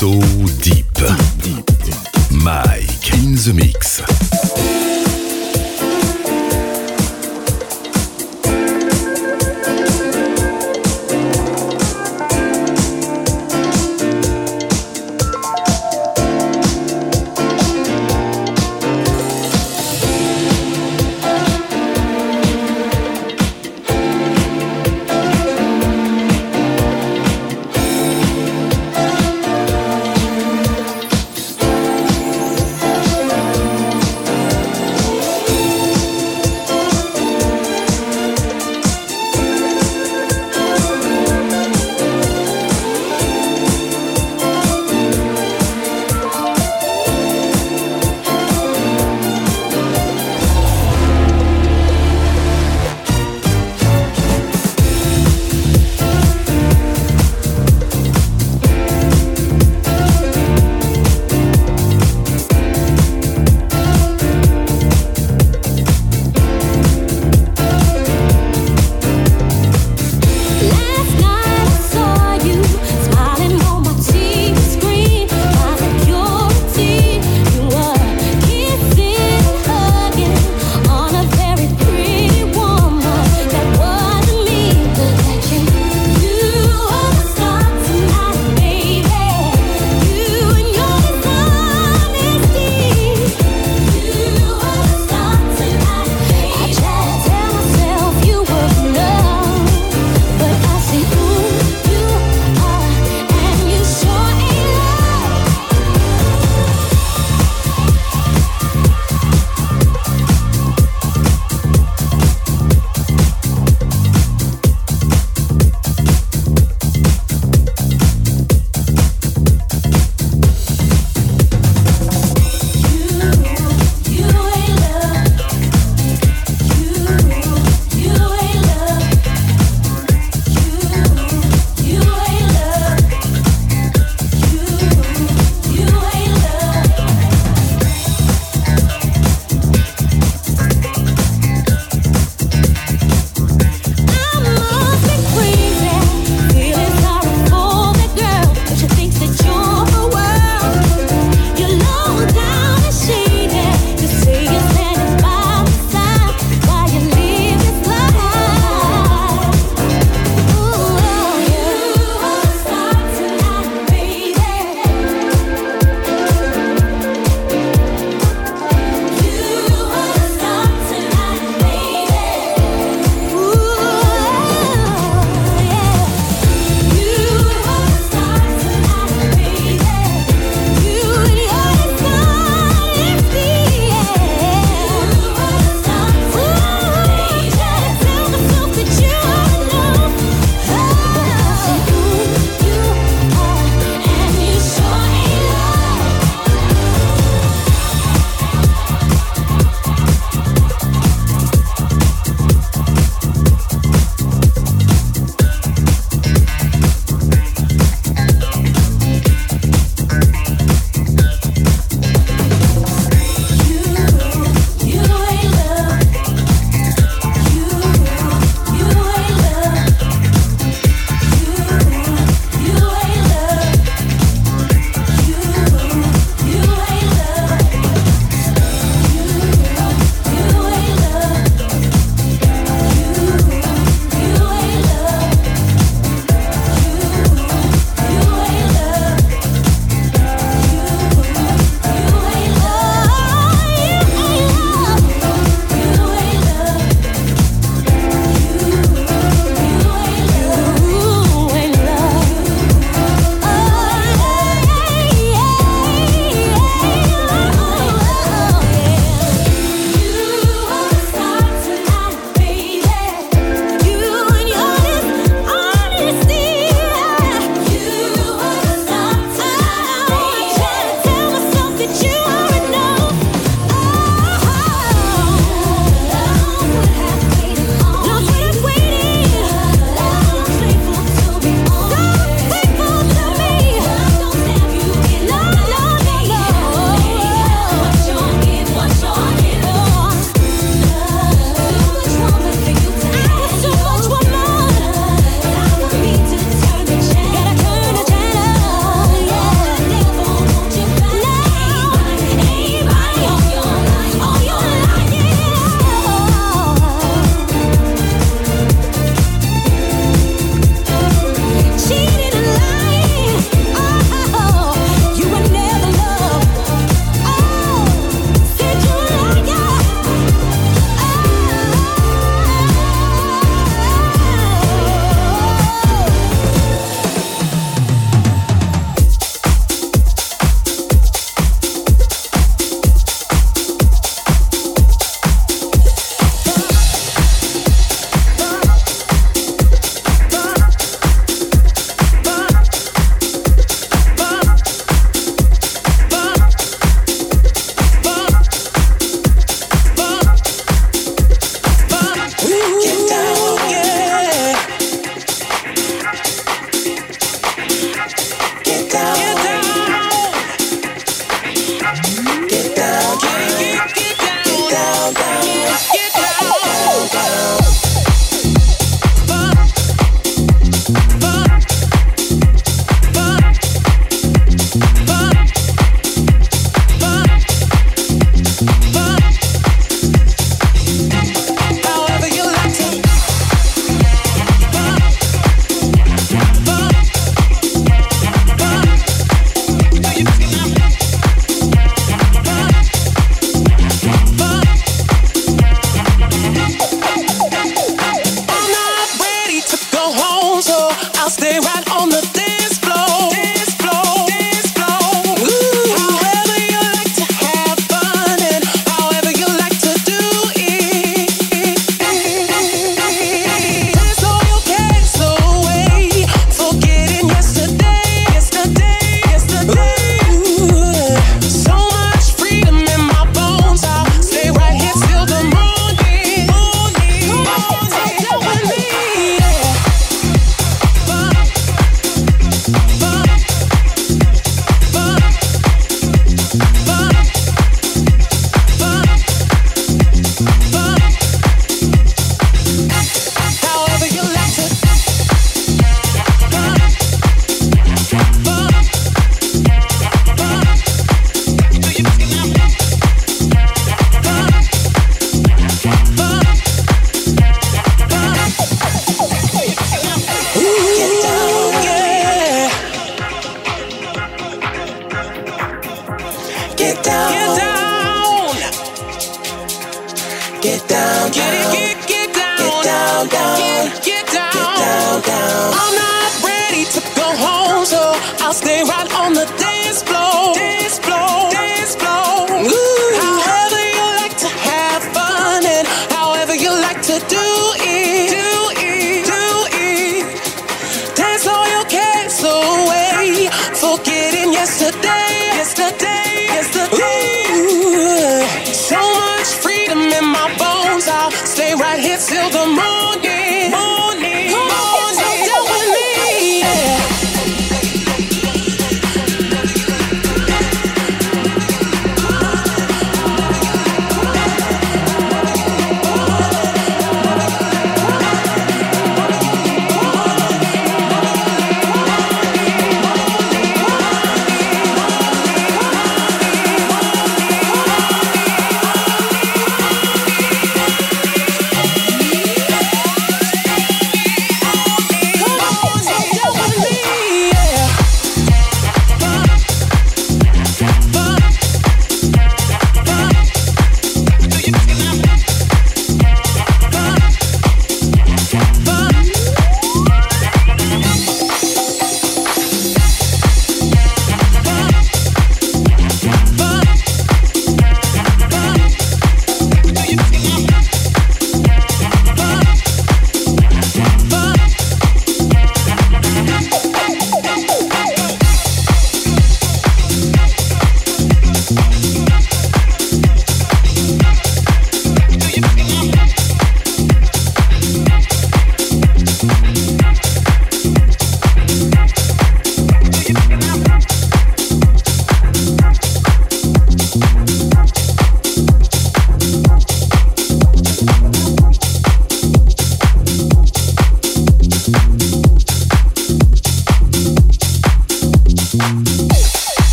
So deep. Mike in the mix.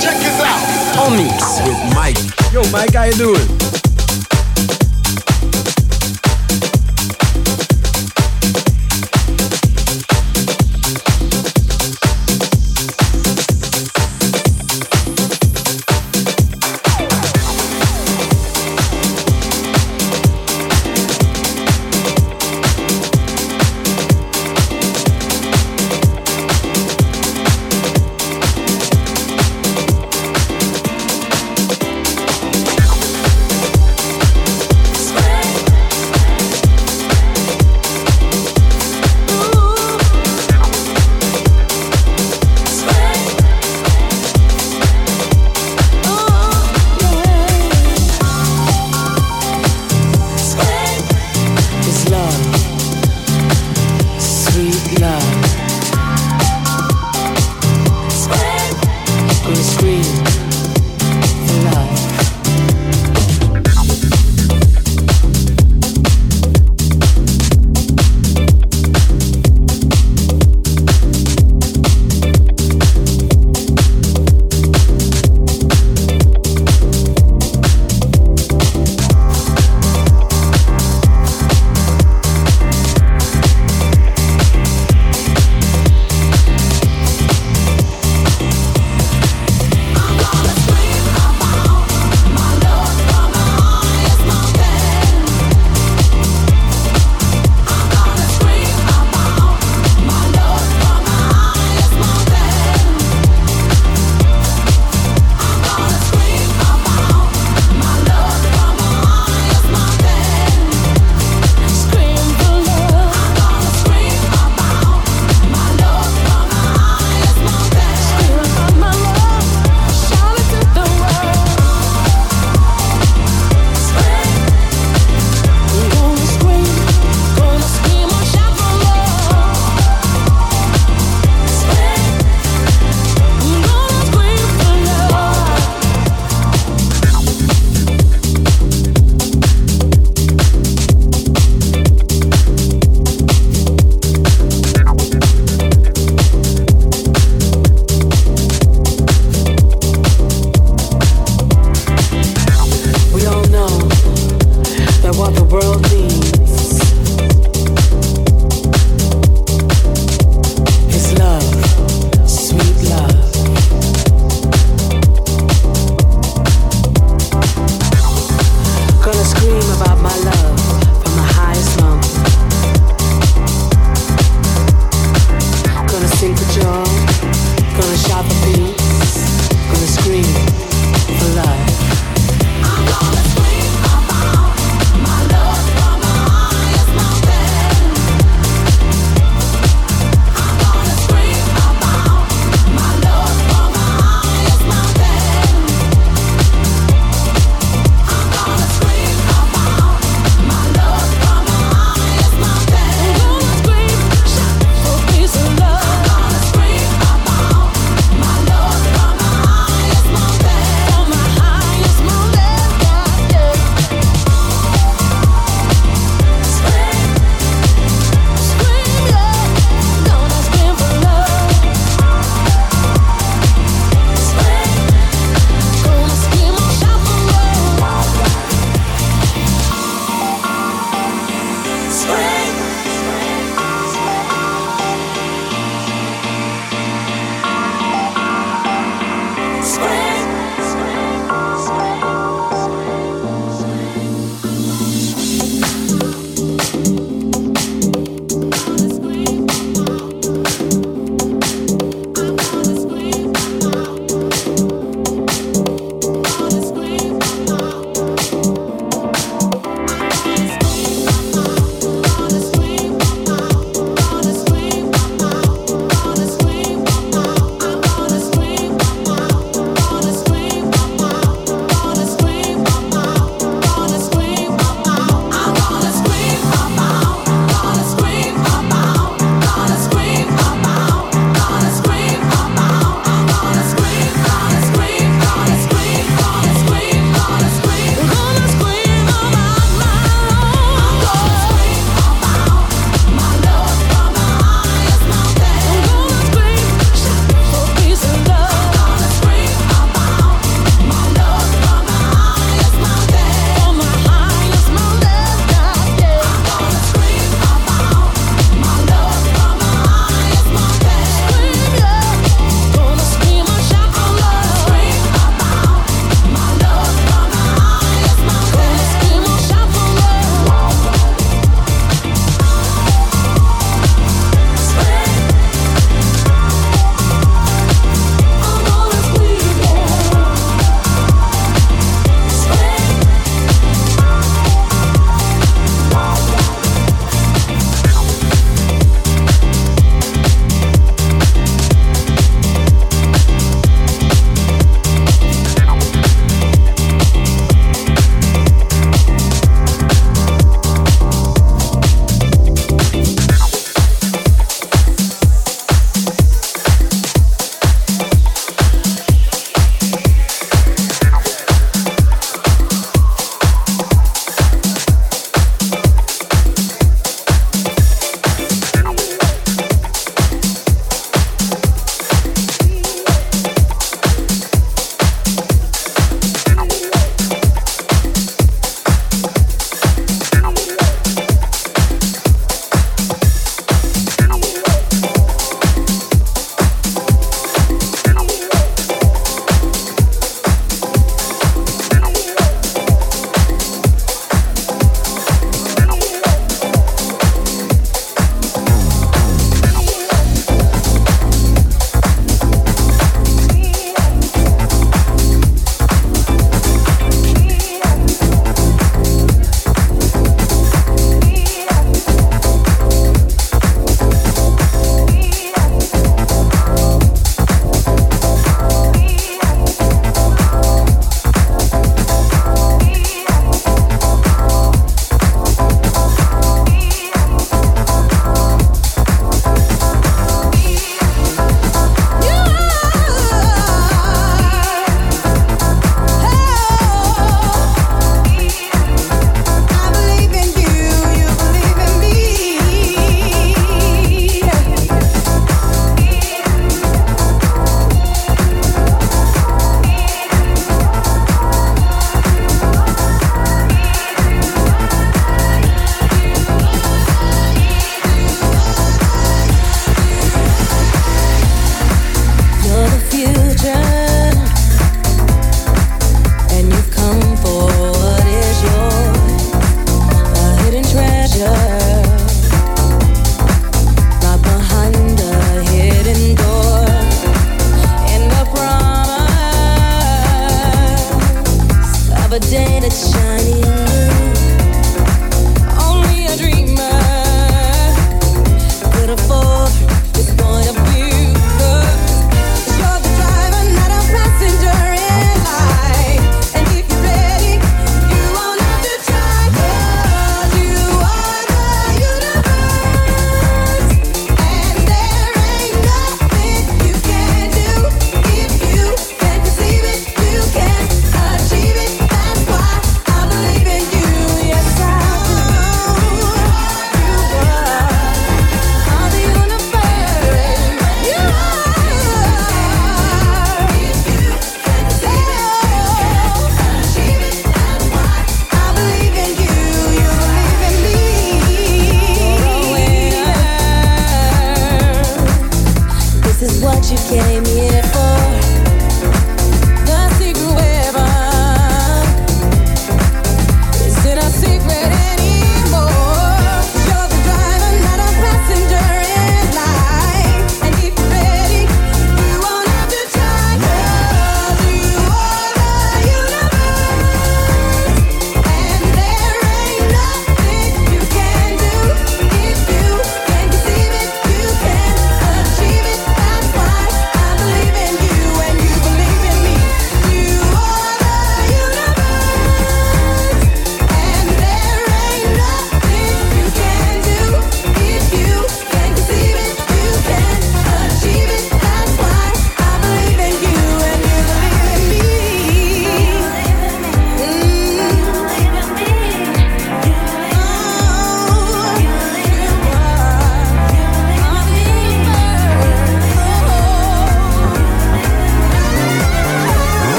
Check it out. On mix with Mike. Yo, Mike, how you doing?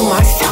Oh, I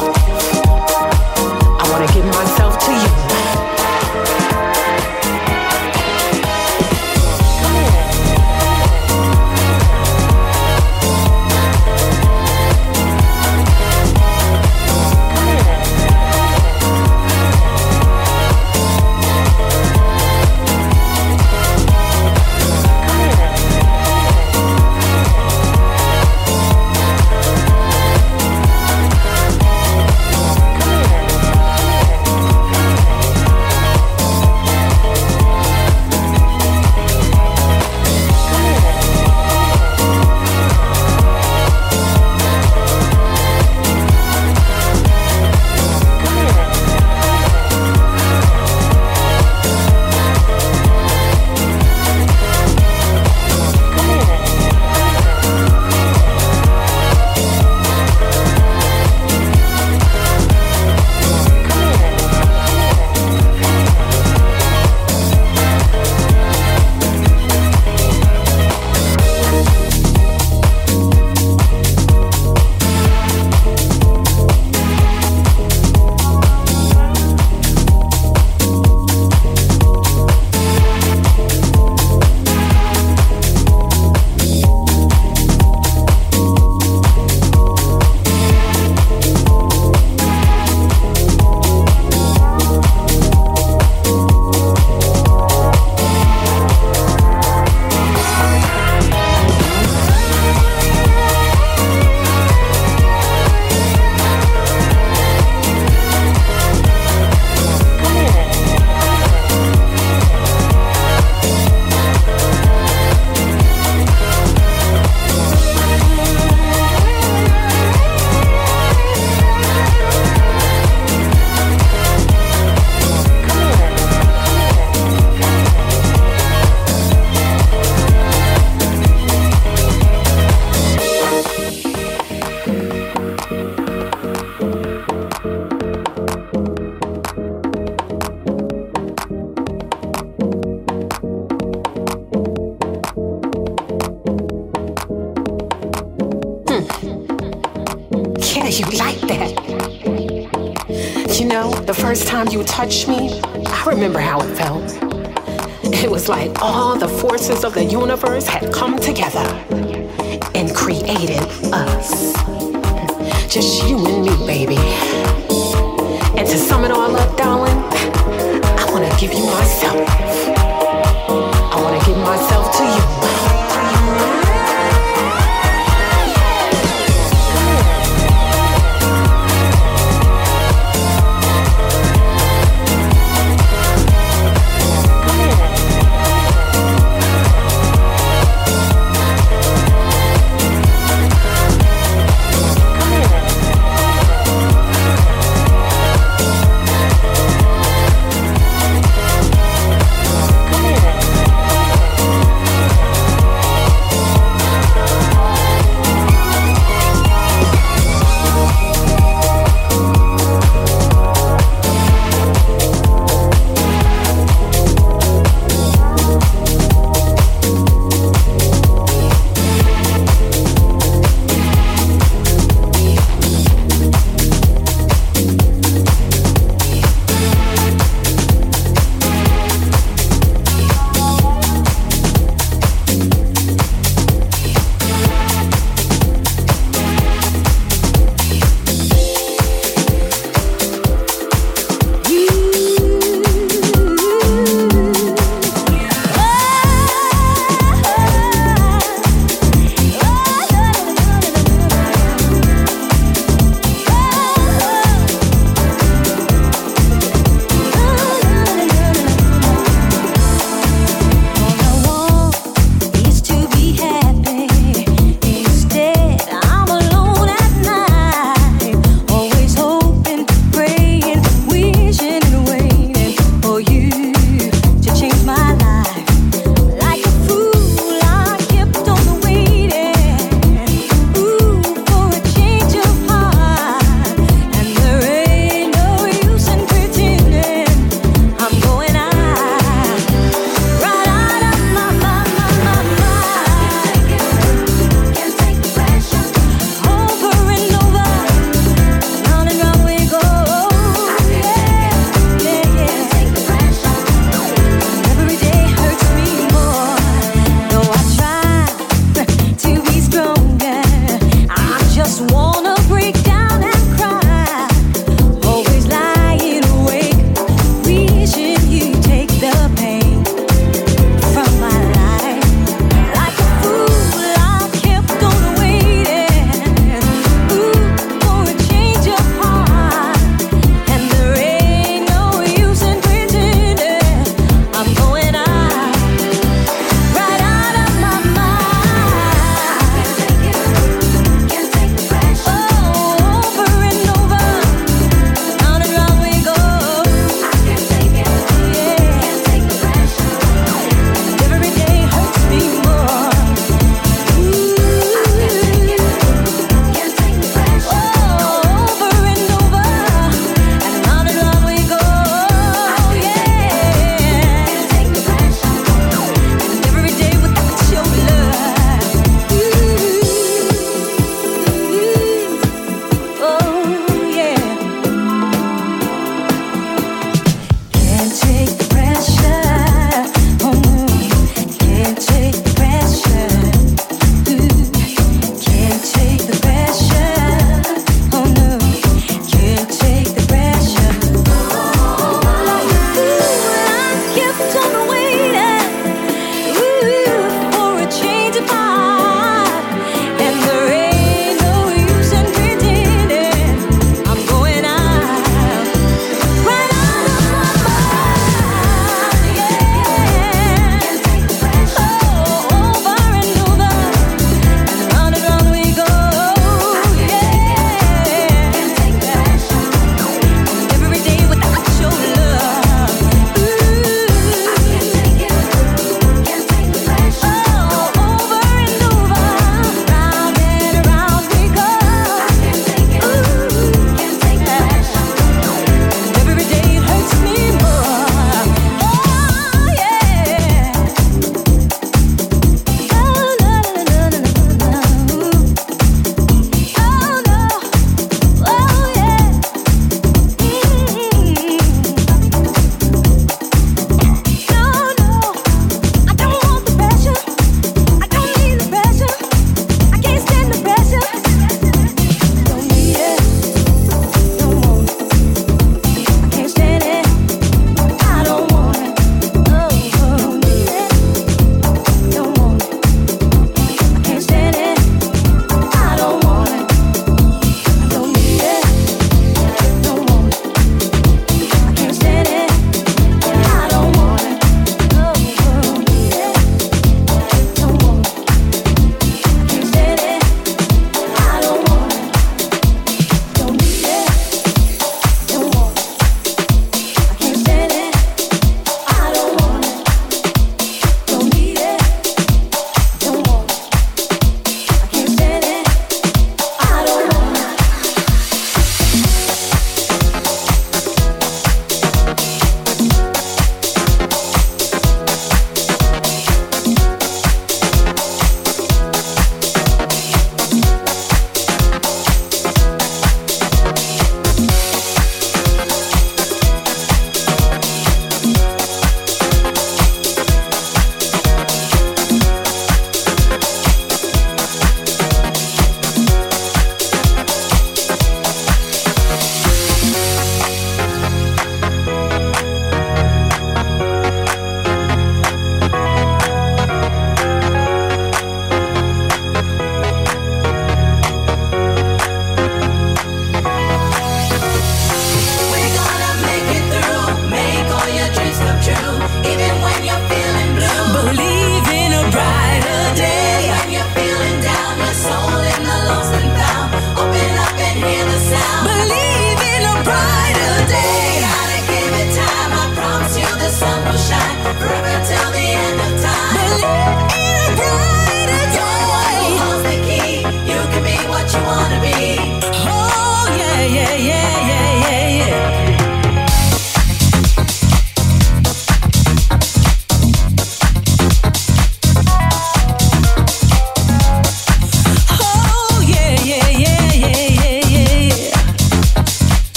touched me, I remember how it felt. It was like all the forces of the universe had come together and created us. Just you and me, baby. And to sum it all up, darling, I wanna give you myself. I wanna give myself to you.